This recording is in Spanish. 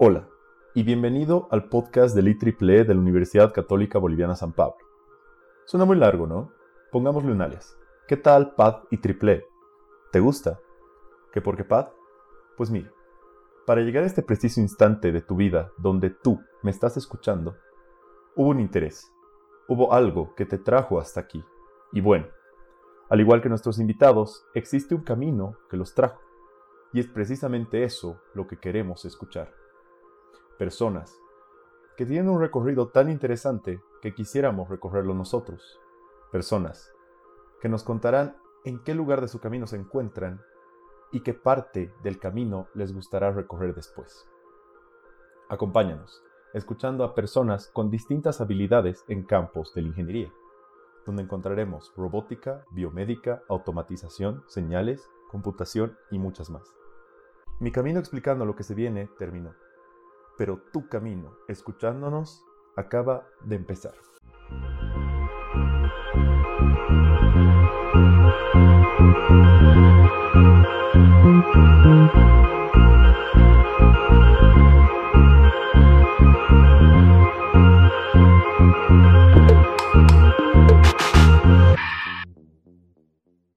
Hola y bienvenido al podcast del IEEE e de la Universidad Católica Boliviana San Pablo. Suena muy largo, ¿no? Pongámosle un alias. ¿Qué tal PAD y triple? E? ¿Te gusta? ¿Qué por qué PAD? Pues mira, para llegar a este preciso instante de tu vida donde tú me estás escuchando, hubo un interés, hubo algo que te trajo hasta aquí. Y bueno, al igual que nuestros invitados, existe un camino que los trajo. Y es precisamente eso lo que queremos escuchar. Personas que tienen un recorrido tan interesante que quisiéramos recorrerlo nosotros. Personas que nos contarán en qué lugar de su camino se encuentran y qué parte del camino les gustará recorrer después. Acompáñanos, escuchando a personas con distintas habilidades en campos de la ingeniería, donde encontraremos robótica, biomédica, automatización, señales, computación y muchas más. Mi camino explicando lo que se viene terminó, pero tu camino escuchándonos acaba de empezar.